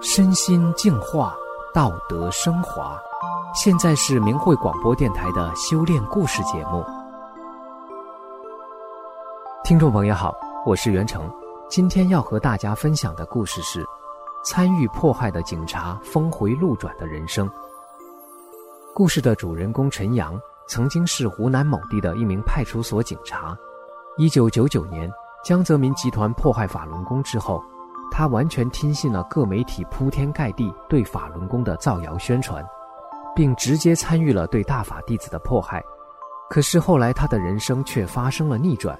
身心净化，道德升华。现在是明慧广播电台的修炼故事节目。听众朋友好，我是袁成，今天要和大家分享的故事是：参与迫害的警察峰回路转的人生。故事的主人公陈阳曾经是湖南某地的一名派出所警察。一九九九年，江泽民集团迫害法轮功之后。他完全听信了各媒体铺天盖地对法轮功的造谣宣传，并直接参与了对大法弟子的迫害。可是后来他的人生却发生了逆转。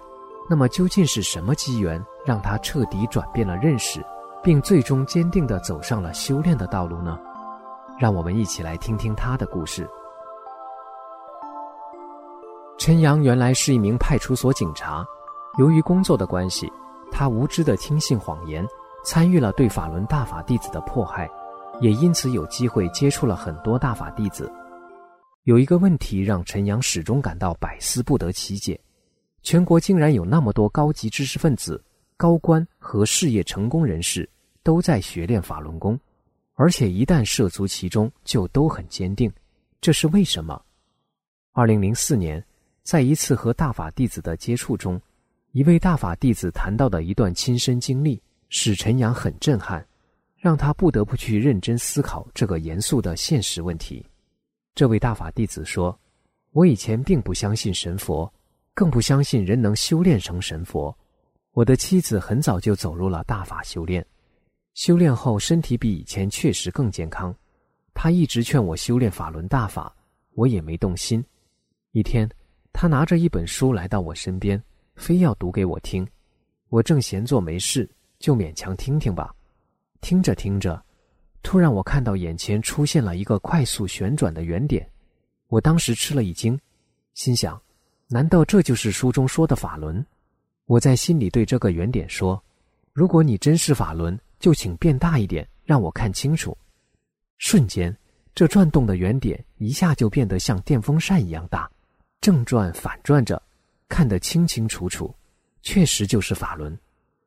那么究竟是什么机缘让他彻底转变了认识，并最终坚定地走上了修炼的道路呢？让我们一起来听听他的故事。陈阳原来是一名派出所警察，由于工作的关系，他无知地听信谎言。参与了对法轮大法弟子的迫害，也因此有机会接触了很多大法弟子。有一个问题让陈阳始终感到百思不得其解：全国竟然有那么多高级知识分子、高官和事业成功人士都在学练法轮功，而且一旦涉足其中就都很坚定，这是为什么？二零零四年，在一次和大法弟子的接触中，一位大法弟子谈到的一段亲身经历。使陈阳很震撼，让他不得不去认真思考这个严肃的现实问题。这位大法弟子说：“我以前并不相信神佛，更不相信人能修炼成神佛。我的妻子很早就走入了大法修炼，修炼后身体比以前确实更健康。她一直劝我修炼法轮大法，我也没动心。一天，他拿着一本书来到我身边，非要读给我听。我正闲坐没事。”就勉强听听吧，听着听着，突然我看到眼前出现了一个快速旋转的圆点，我当时吃了一惊，心想：难道这就是书中说的法轮？我在心里对这个圆点说：如果你真是法轮，就请变大一点，让我看清楚。瞬间，这转动的圆点一下就变得像电风扇一样大，正转反转着，看得清清楚楚，确实就是法轮。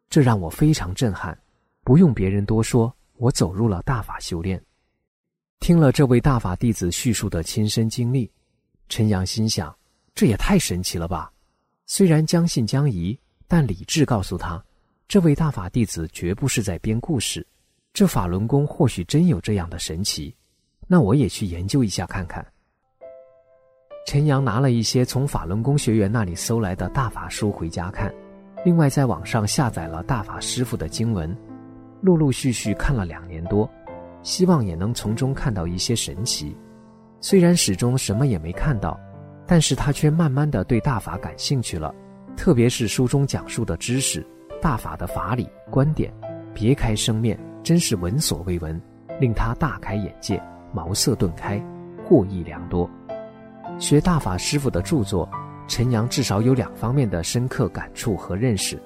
这让我非常震撼，不用别人多说，我走入了大法修炼。听了这位大法弟子叙述的亲身经历，陈阳心想：这也太神奇了吧！虽然将信将疑，但理智告诉他，这位大法弟子绝不是在编故事。这法轮功或许真有这样的神奇，那我也去研究一下看看。陈阳拿了一些从法轮功学员那里搜来的大法书回家看。另外，在网上下载了大法师父的经文，陆陆续续看了两年多，希望也能从中看到一些神奇。虽然始终什么也没看到，但是他却慢慢的对大法感兴趣了，特别是书中讲述的知识、大法的法理、观点，别开生面，真是闻所未闻，令他大开眼界，茅塞顿开，获益良多。学大法师父的著作。陈阳至少有两方面的深刻感触和认识。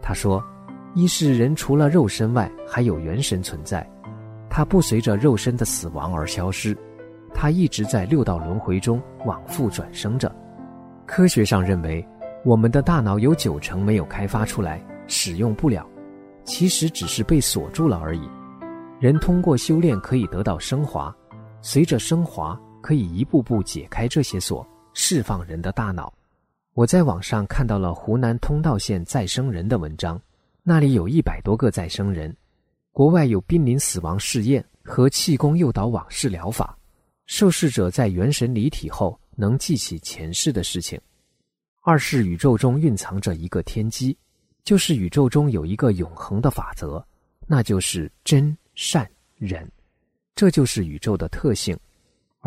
他说：“一是人除了肉身外，还有元神存在，它不随着肉身的死亡而消失，它一直在六道轮回中往复转生着。科学上认为，我们的大脑有九成没有开发出来，使用不了，其实只是被锁住了而已。人通过修炼可以得到升华，随着升华，可以一步步解开这些锁。”释放人的大脑。我在网上看到了湖南通道县再生人的文章，那里有一百多个再生人。国外有濒临死亡试验和气功诱导往事疗法，受试者在元神离体后能记起前世的事情。二是宇宙中蕴藏着一个天机，就是宇宙中有一个永恒的法则，那就是真善忍，这就是宇宙的特性。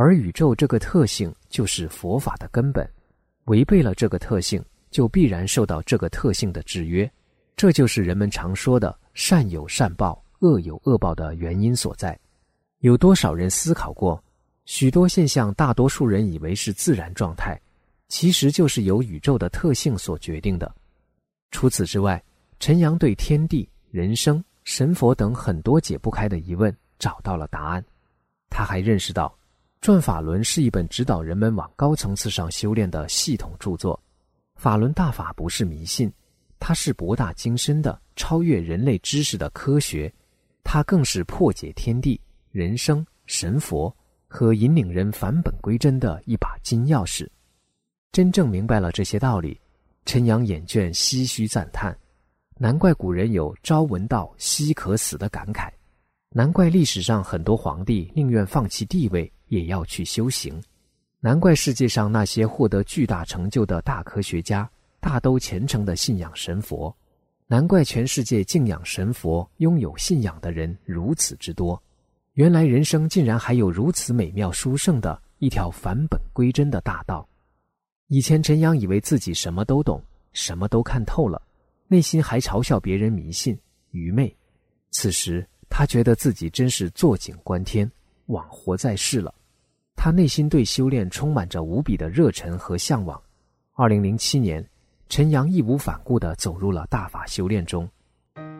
而宇宙这个特性就是佛法的根本，违背了这个特性，就必然受到这个特性的制约。这就是人们常说的“善有善报，恶有恶报”的原因所在。有多少人思考过，许多现象，大多数人以为是自然状态，其实就是由宇宙的特性所决定的。除此之外，陈阳对天地、人生、神佛等很多解不开的疑问找到了答案。他还认识到。《转法轮》是一本指导人们往高层次上修炼的系统著作，法轮大法不是迷信，它是博大精深的、超越人类知识的科学，它更是破解天地、人生、神佛和引领人返本归真的一把金钥匙。真正明白了这些道理，陈阳眼倦，唏嘘赞叹：难怪古人有“朝闻道，夕可死”的感慨。难怪历史上很多皇帝宁愿放弃地位也要去修行，难怪世界上那些获得巨大成就的大科学家大都虔诚的信仰神佛，难怪全世界敬仰神佛、拥有信仰的人如此之多。原来人生竟然还有如此美妙殊胜的一条返本归真的大道。以前陈阳以为自己什么都懂，什么都看透了，内心还嘲笑别人迷信愚昧。此时，他觉得自己真是坐井观天，枉活在世了。他内心对修炼充满着无比的热忱和向往。二零零七年，陈阳义无反顾地走入了大法修炼中。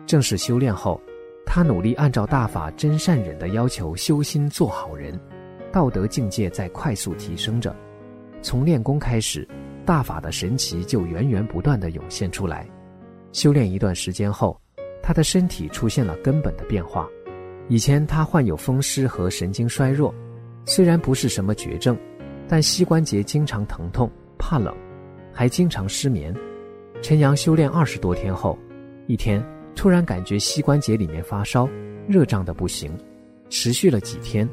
正式修炼后，他努力按照大法真善忍的要求修心做好人，道德境界在快速提升着。从练功开始，大法的神奇就源源不断地涌现出来。修炼一段时间后，他的身体出现了根本的变化。以前他患有风湿和神经衰弱，虽然不是什么绝症，但膝关节经常疼痛、怕冷，还经常失眠。陈阳修炼二十多天后，一天突然感觉膝关节里面发烧，热胀得不行，持续了几天，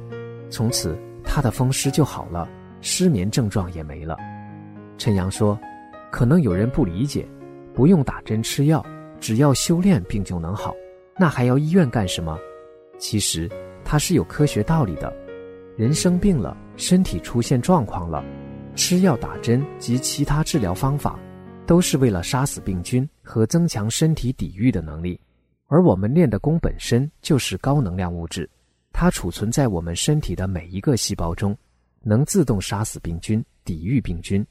从此他的风湿就好了，失眠症状也没了。陈阳说：“可能有人不理解，不用打针吃药。”只要修炼病就能好，那还要医院干什么？其实它是有科学道理的。人生病了，身体出现状况了，吃药打针及其他治疗方法，都是为了杀死病菌和增强身体抵御的能力。而我们练的功本身就是高能量物质，它储存在我们身体的每一个细胞中，能自动杀死病菌、抵御病菌。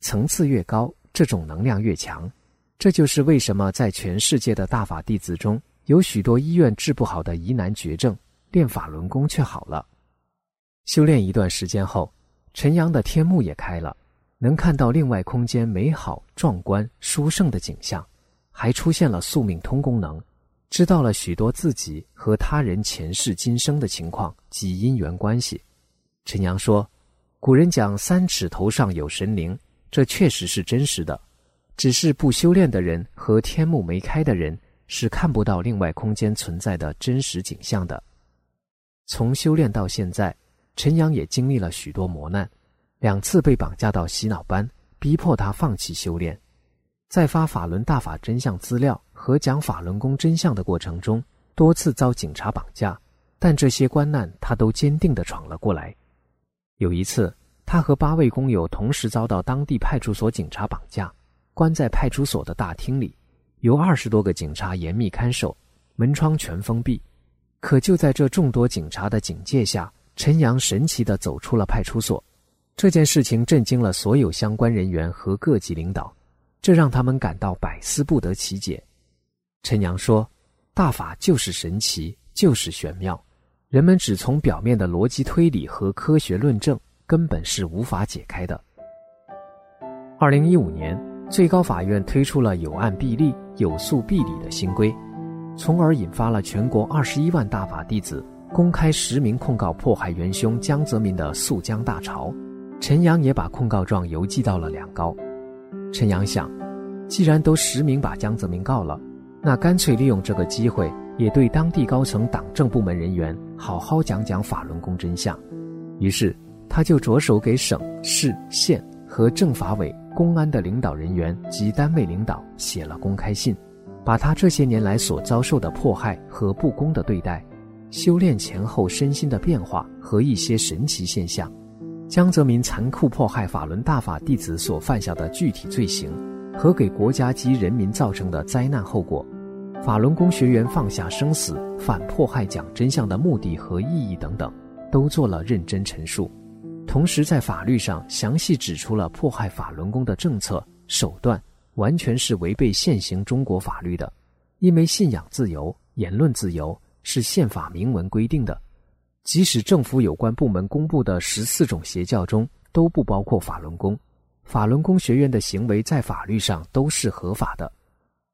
层次越高，这种能量越强。这就是为什么在全世界的大法弟子中，有许多医院治不好的疑难绝症，练法轮功却好了。修炼一段时间后，陈阳的天目也开了，能看到另外空间美好、壮观、殊胜的景象，还出现了宿命通功能，知道了许多自己和他人前世今生的情况及因缘关系。陈阳说：“古人讲三尺头上有神灵，这确实是真实的。”只是不修炼的人和天目没开的人是看不到另外空间存在的真实景象的。从修炼到现在，陈阳也经历了许多磨难，两次被绑架到洗脑班，逼迫他放弃修炼。在发法轮大法真相资料和讲法轮功真相的过程中，多次遭警察绑架，但这些关难他都坚定地闯了过来。有一次，他和八位工友同时遭到当地派出所警察绑架。关在派出所的大厅里，由二十多个警察严密看守，门窗全封闭。可就在这众多警察的警戒下，陈阳神奇地走出了派出所。这件事情震惊了所有相关人员和各级领导，这让他们感到百思不得其解。陈阳说：“大法就是神奇，就是玄妙，人们只从表面的逻辑推理和科学论证，根本是无法解开的。”二零一五年。最高法院推出了有案必立、有诉必理的新规，从而引发了全国二十一万大法弟子公开实名控告迫害元凶江泽民的诉江大潮。陈阳也把控告状邮寄到了两高。陈阳想，既然都实名把江泽民告了，那干脆利用这个机会，也对当地高层党政部门人员好好讲讲法轮功真相。于是，他就着手给省市县和政法委。公安的领导人员及单位领导写了公开信，把他这些年来所遭受的迫害和不公的对待、修炼前后身心的变化和一些神奇现象、江泽民残酷迫害法轮大法弟子所犯下的具体罪行和给国家及人民造成的灾难后果、法轮功学员放下生死反迫害讲真相的目的和意义等等，都做了认真陈述。同时，在法律上详细指出了迫害法轮功的政策手段，完全是违背现行中国法律的。因为信仰自由、言论自由是宪法明文规定的，即使政府有关部门公布的十四种邪教中都不包括法轮功，法轮功学员的行为在法律上都是合法的。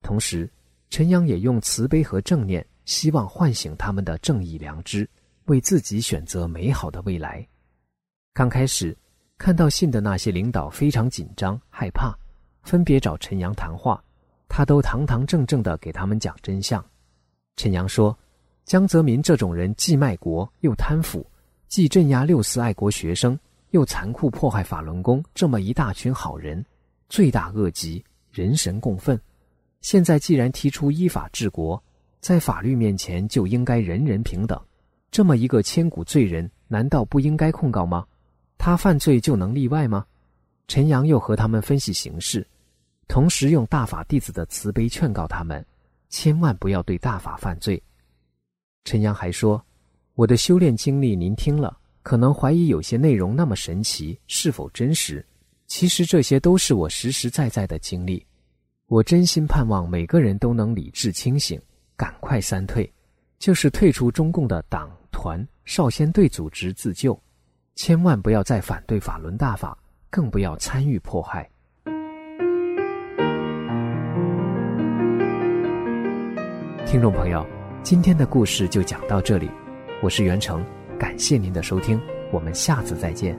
同时，陈阳也用慈悲和正念，希望唤醒他们的正义良知，为自己选择美好的未来。刚开始看到信的那些领导非常紧张害怕，分别找陈阳谈话，他都堂堂正正的给他们讲真相。陈阳说：“江泽民这种人既卖国又贪腐，既镇压六四爱国学生，又残酷迫害法轮功这么一大群好人，罪大恶极，人神共愤。现在既然提出依法治国。”在法律面前就应该人人平等，这么一个千古罪人，难道不应该控告吗？他犯罪就能例外吗？陈阳又和他们分析形势，同时用大法弟子的慈悲劝告他们，千万不要对大法犯罪。陈阳还说：“我的修炼经历您听了，可能怀疑有些内容那么神奇，是否真实？其实这些都是我实实在在的经历。我真心盼望每个人都能理智清醒。”赶快三退，就是退出中共的党团少先队组织自救，千万不要再反对法轮大法，更不要参与迫害。听众朋友，今天的故事就讲到这里，我是袁成，感谢您的收听，我们下次再见。